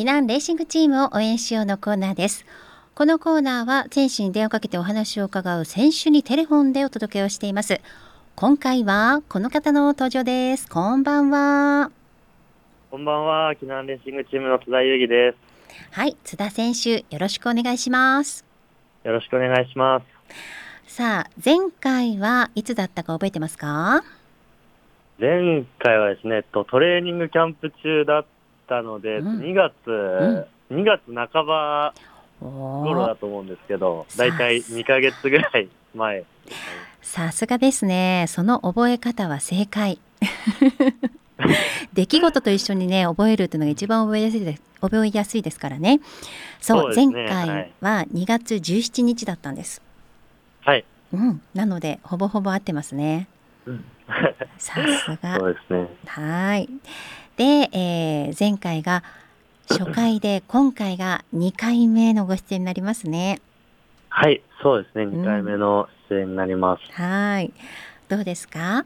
避難レーシングチームを応援しようのコーナーです。このコーナーは選手に電話をかけてお話を伺う選手にテレフォンでお届けをしています。今回はこの方の登場です。こんばんは。こんばんは。避難レーシングチームの津田裕樹です。はい。津田選手よろしくお願いします。よろしくお願いします。さあ前回はいつだったか覚えてますか？前回はですねトレーニングキャンプ中だったので、うん、2月、うん、2月半ば頃だと思うんですけど、だいたい2ヶ月ぐらい前。さすがですね。その覚え方は正解。出来事と一緒にね覚えるっていうのが一番覚えやすいです覚えやすいですからね。そう、ね、前回は2月17日だったんです。はい。うん、なのでほぼほぼ合ってますね。うん、さすが。そうですね。はい。で、えー、前回が初回で今回が2回目のご出演になりますね。はい、そうですね。2回目の出演になります。うん、はい。どうですか？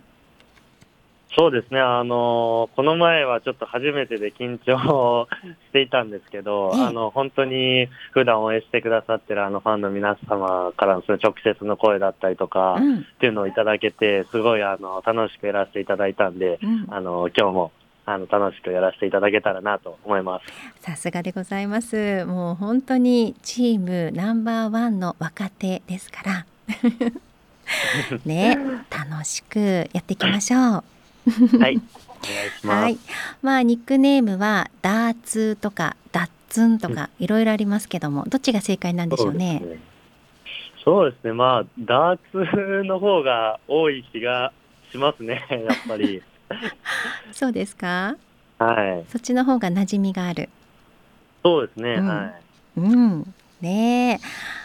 そうですね。あのこの前はちょっと初めてで緊張 していたんですけど、あの本当に普段応援してくださってるあのファンの皆様からのその直接の声だったりとか、うん、っていうのをいただけて、すごいあの楽しくやらせていただいたんで、うん、あの今日もあの楽しくやらせていただけたらなと思います。さすがでございます。もう本当にチームナンバーワンの若手ですから。ね、楽しくやっていきましょう。はい。お願いします。はい。まあニックネームはダーツとかダッツンとかいろいろありますけども、どっちが正解なんでしょうね？そうですね。まあダーツの方が多い気がしますね。やっぱり。そうですか？はい。そっちの方が馴染みがある。そうですね。うん、はい。うん。ね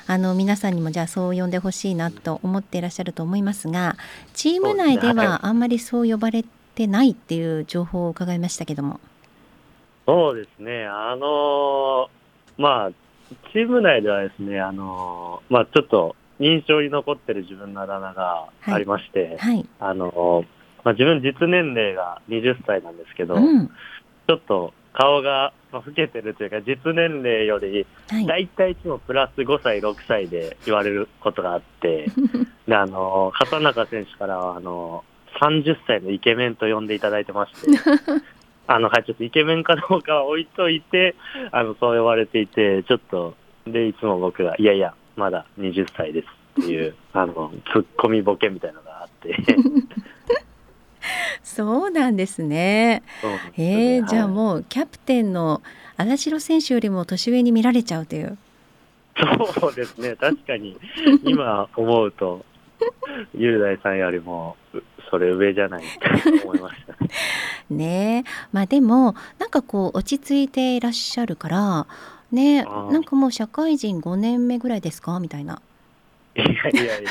あの皆さんにもじゃあそう呼んでほしいなと思っていらっしゃると思いますがチーム内ではあんまりそう呼ばれてないっていう情報を伺いましたけどもそうですねあのまあチーム内ではですねあのまあちょっと印象に残ってる自分のあだ名がありまして、はいはい、あのまあ、自分実年齢が20歳なんですけど、うん、ちょっと顔が老けてるというか、実年齢より、大体いつもプラス5歳、6歳で言われることがあって、で、あの、畑中選手からは、あの、30歳のイケメンと呼んでいただいてまして、あの、はい、ちょっとイケメンかどうかは置いといて、あの、そう呼ばれていて、ちょっと、で、いつも僕が、いやいや、まだ20歳ですっていう、あの、ツッコミボケみたいなのがあって そうなんですね。すねえー、じゃあもうキャプテンの荒城選手よりも年上に見られちゃうという。そうですね。確かに今思うと雄大さんよりもそれ上じゃないと思いました。ねまあでもなんかこう落ち着いていらっしゃるからねなんかもう社会人5年目ぐらいですか？みたいな。いやいやいや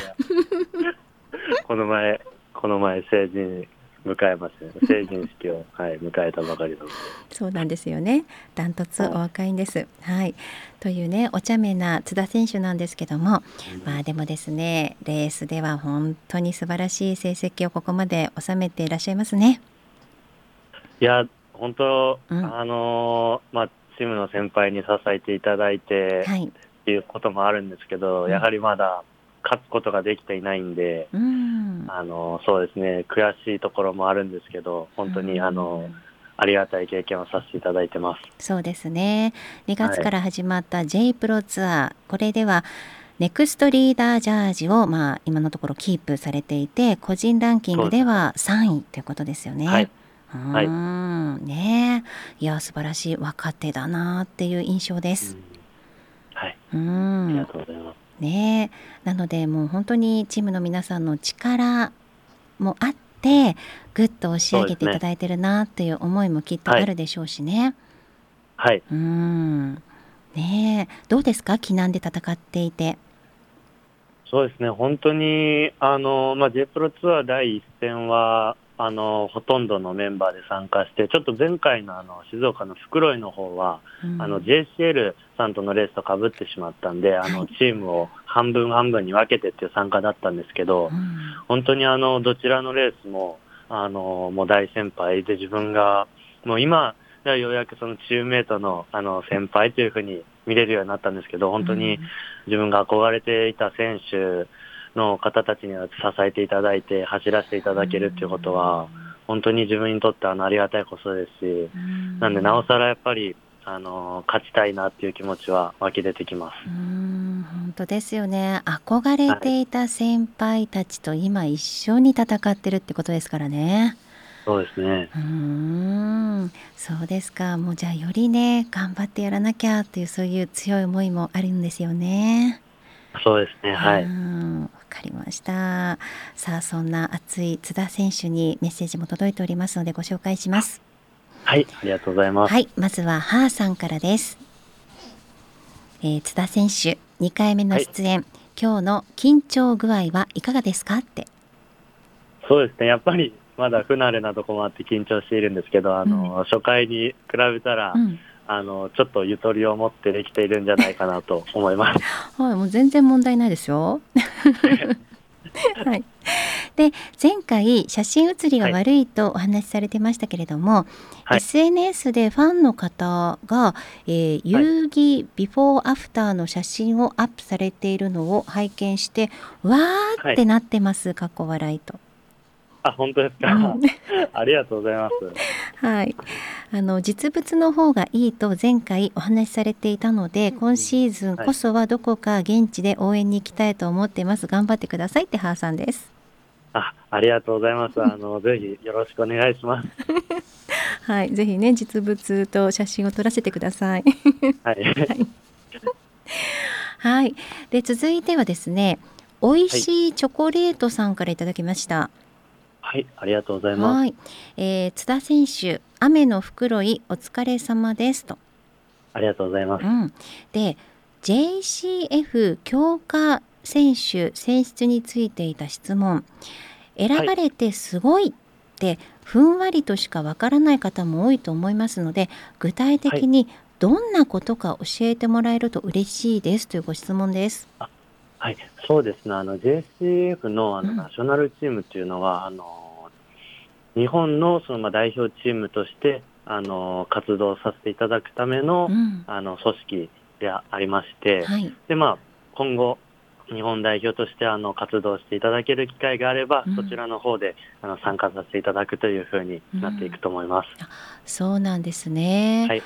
この前この前成人迎えますね。成人式を、はい、迎えたばかりなので。そうなんですよね。ダントツお若いんです、はい、はい、というねお茶目な津田選手なんですけども、うん、まあでもですねレースでは本当に素晴らしい成績をここまで収めていらっしゃいますね。いや本当、うん、あのまあチームの先輩に支えていただいて、はい、っていうこともあるんですけど、やはりまだ勝つことができていないんで、うん、あのそうですね。悔しいところもあるんですけど本当にあの、ありがたい経験をさせていただいてます。そうですね。2月から始まった J プロツアー、はい、これではネクストリーダージャージを、まあ、今のところキープされていて個人ランキングでは3位ということですよね。はい、はい、ねいや素晴らしい。若手だなっていう印象です。うん、はい、うん。ありがとうございます。ね。なのでもう本当にチームの皆さんの力もあってぐっと押し上げていただいてるなっていう思いもきっとあるでしょうしね。はい、うん。ね。どうですか？避難で戦っていて。そうですね。本当にあの、まあ、J プロツアー第一戦はあのほとんどのメンバーで参加して、ちょっと前回のあの静岡の袋井の方は、うん、あの JCL さんとのレースとかぶってしまったんで、あのチームを半分半分に分けてっていう参加だったんですけど、うん、本当にあのどちらのレースもあのもう大先輩で自分がもう今ようやくそのチームメートのあの先輩というふうに見れるようになったんですけど、本当に自分が憧れていた選手の方たちには支えていただいて、走らせていただけるっていうことは、本当に自分にとってあのありがたいことですし、なんでなおさらやっぱり、あの勝ちたいなっていう気持ちは湧き出てきます。うん本当ですよね。憧れていた先輩たちと今一緒に戦ってるってことですからね。そうですね。うん、そうですか。もうじゃあよりね、頑張ってやらなきゃっていうそういう強い思いもあるんですよね。そうですね。はい。わかりました。さあ、そんな熱い津田選手にメッセージも届いておりますのでご紹介します。はい、ありがとうございます。はい、まずはハーさんからです。えー、津田選手、2回目の出演、はい、今日の緊張具合はいかがですか？って。そうですね、やっぱりまだ不慣れなとこもあって緊張しているんですけど、あの、うん、初回に比べたら、うん、あのちょっとゆとりを持ってできているんじゃないかなと思います。はい、もう全然問題ないですよ。はい。で前回写真写りが悪いとお話しされてましたけれども、はい、SNS でファンの方が、えー、遊戯ビフォーアフターの写真をアップされているのを拝見してわーってなってます、かっこ笑いと。あ、本当ですか？うん、ありがとうございます。はい。あの実物の方がいいと前回お話しされていたので、今シーズンこそはどこか現地で応援に行きたいと思っています。頑張ってくださいってハーさんです。あ、ありがとうございます。あのぜひよろしくお願いします。はい、ぜひね実物と写真を撮らせてください。はい。はい。はい、で続いてはですね、美味しいチョコレートさんからいただきました。はい、ありがとうございます。はい、えー、津田選手、雨の袋井お疲れ様ですと。ありがとうございます。うん、で、JCF 強化選手選出についていた質問、選ばれてすごいってふんわりとしかわからない方も多いと思いますので、具体的にどんなことか教えてもらえると嬉しいですというご質問です。はい、そうですね。あの JCF のあの、ナショナルチームっていうのは、あの日本のそのまあ代表チームとしてあの活動させていただくための,、あの組織でありまして、はい、でまあ、今後、日本代表としてあの活動していただける機会があれば、うん、そちらの方であの参加させていただくというふうになっていくと思います。うん、そうなんですね。はい、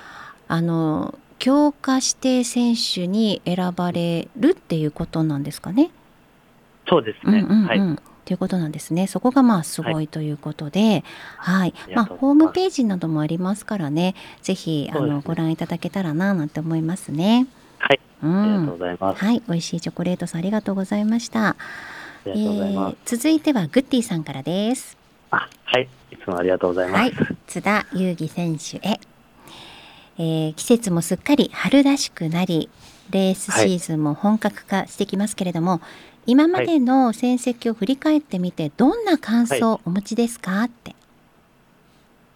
あの強化指定選手に選ばれるっていうことなんですかね？そうですね。うんうんうん、はい。ということなんですね。そこがまあすごいということで、はい、はい、まあホームページなどもありますからね、ぜひあの、ね、ご覧いただけたらななんて思いますね。はい、うん、ありがとうございます。はい、美味しいチョコレートさんありがとうございました。えー、続いてはグッティさんからです。あ、はい、いつもありがとうございます。はい、津田裕樹選手へ。えー、季節もすっかり春らしくなり、レースシーズンも本格化してきますけれども、はい今までの戦績を振り返ってみて、どんな感想をお持ちですか、はい、って。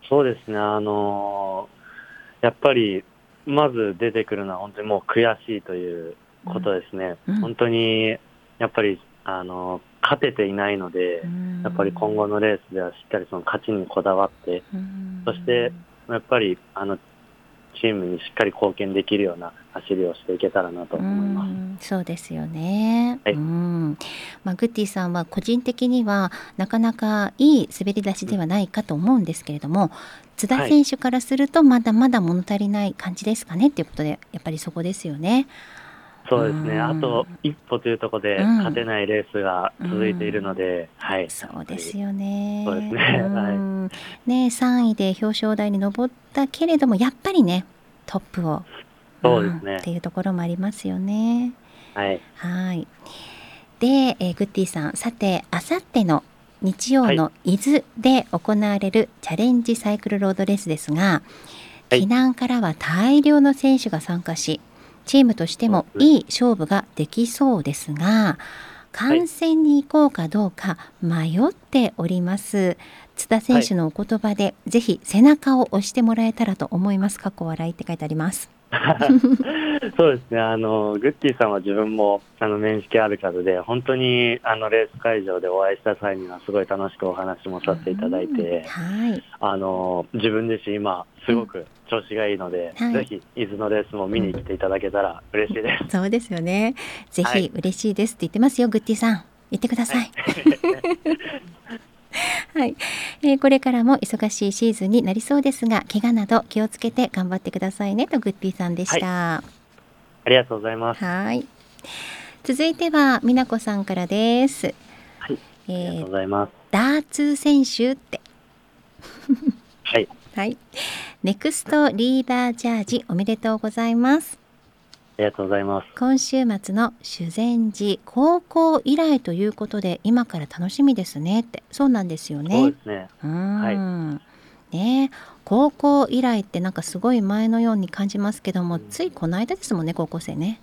そうですね、あのー、やっぱり、まず出てくるのは本当にもう悔しいということですね。うん。うん、本当に、やっぱり、あのー、勝てていないので、やっぱり今後のレースではしっかりその勝ちにこだわって、そして、やっぱり、あの、チームにしっかり貢献できるような走りをしていけたらなと思います。そうですよね。はい、うん。まあグッティさんは個人的にはなかなかいい滑り出しではないかと思うんですけれども、津田選手からするとまだまだ物足りない感じですかねっていうことでやっぱりそこですよね。そうですね、あと一歩というところで勝てないレースが続いているので、はい、そうですよね。そうですね、はい、ね3位で表彰台に上ったけれども、やっぱりね、トップを、そうですね、っていうところもありますよね。はい。はい。で、えー、グッディさん、さて、あさっての日曜の伊豆で行われるチャレンジサイクルロードレースですが、はい、避難からは大量の選手が参加し、チームとしてもいい勝負ができそうですが、観戦に行こうかどうか迷っております。津田選手のお言葉で、はい、ぜひ背中を押してもらえたらと思います。過去笑いって書いてあります。そうですね、あのグッティさんは自分もあの面識ある方で、本当にあのレース会場でお会いした際には、すごい楽しくお話もさせていただいて、はい、あの自分自身、今、すごく調子がいいので、はい、ぜひ伊豆のレースも見に来ていただけたら嬉しいです。そうですよね。ぜひ嬉しいですって言ってますよ、グッティさん。言ってください。はい、えー、これからも忙しいシーズンになりそうですが怪我など気をつけて頑張ってくださいねとグッピーさんでした、はい、ありがとうございます。はい。続いては美奈子さんからです。はい、えー、ありがとうございます。ダーツ選手って。はい。はい。ネクストリーダージャージおめでとうございます。ありがとうございます。今週末の修善寺高校以来ということで今から楽しみですねってそうなんですよね。そうですね。はい。ね高校以来ってなんかすごい前のように感じますけども、うん、ついこの間ですもんね高校生ね。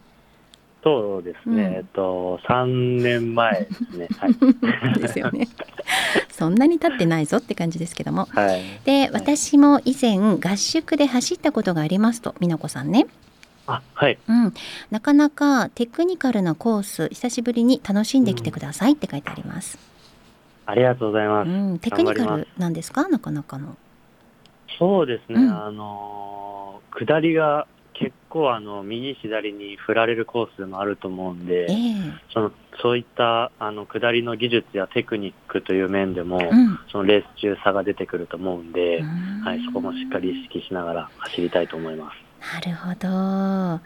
そうですね。うん、えっと三年前ですね。はい。ですよね。そんなに経ってないぞって感じですけども。はい、で、私も以前合宿で走ったことがありますと美奈子さんね。あはい、うん、なかなかテクニカルなコース久しぶりに楽しんできてくださいって書いてあります、うん、ありがとうございます、うん、テクニカルなんですか？なかなかの。そうですね、うん、あの下りが結構あの右左に振られるコースでもあると思うんで、えー、そのそういったあの下りの技術やテクニックという面でも、うん、そのレース中差が出てくると思うんで、はい、そこもしっかり意識しながら走りたいと思います。なるほど。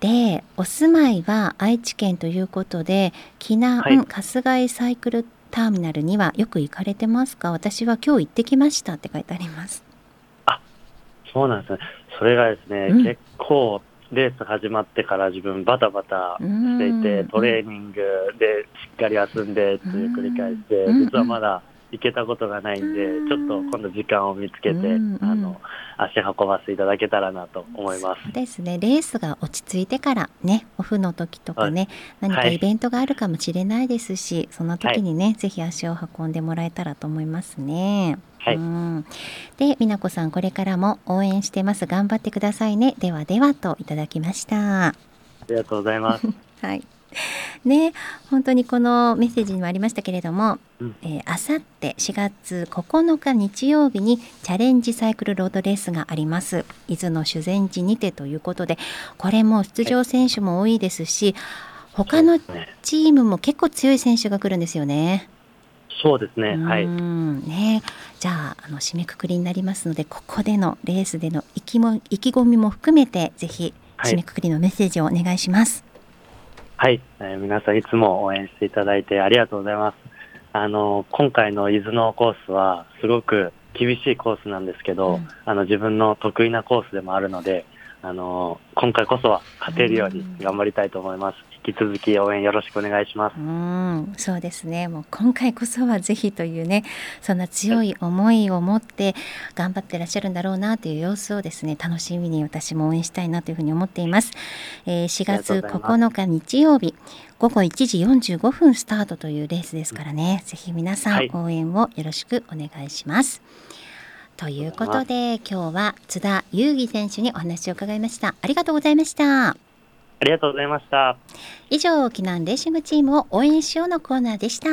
で、お住まいは愛知県ということで、避難、はい、春日井サイクルターミナルにはよく行かれてますか？私は今日行ってきましたって書いてあります。あ、そうなんですね。それがですね、うん、結構レース始まってから自分バタバタしていて、トレーニングでしっかり休んでって繰り返して、実はまだ行けたことがないんで、ちょっと今度時間を見つけて、うんうん、あの足運ばせていただけたらなと思います。ですね。レースが落ち着いてからね、オフの時とかね、はい、何かイベントがあるかもしれないですし、はい、その時にね、ぜひ足を運んでもらえたらと思いますね。はい、うん、で、美奈子さん、これからも応援してます。頑張ってくださいね。ではではといただきました。ありがとうございます。はい。ね本当にこのメッセージにもありましたけれども、あさって4月9日日曜日にチャレンジサイクルロードレースがあります伊豆の修善寺にてということでこれも出場選手も多いですし、他のチームも結構強い選手が来るんですよね。そうですね。はい。ね、じゃあ、あの締めくくりになりますので、ここでのレースでの意気も意気込みも含めて、ぜひ締めくくりのメッセージをお願いします。はい、えー、皆さんいつも応援していただいてありがとうございます。あの今回の伊豆のコースはすごく厳しいコースなんですけど、うん、あの自分の得意なコースでもあるので、あの今回こそは勝てるように頑張りたいと思います。引き続き応援よろしくお願いします。うん、そうですね。もう今回こそはぜひというね、そんな強い思いを持って頑張ってらっしゃるんだろうなという様子をですね、楽しみに私も応援したいなというふうに思っています。えー、4月9日日曜日午後1時45分スタートというレースですからね、うん、ぜひ皆さん応援をよろしくお願いします。はいということで今日は津田優義選手にお話を伺いましたありがとうございましたありがとうございました。以上沖縄レーシングチームを応援しようのコーナーでした。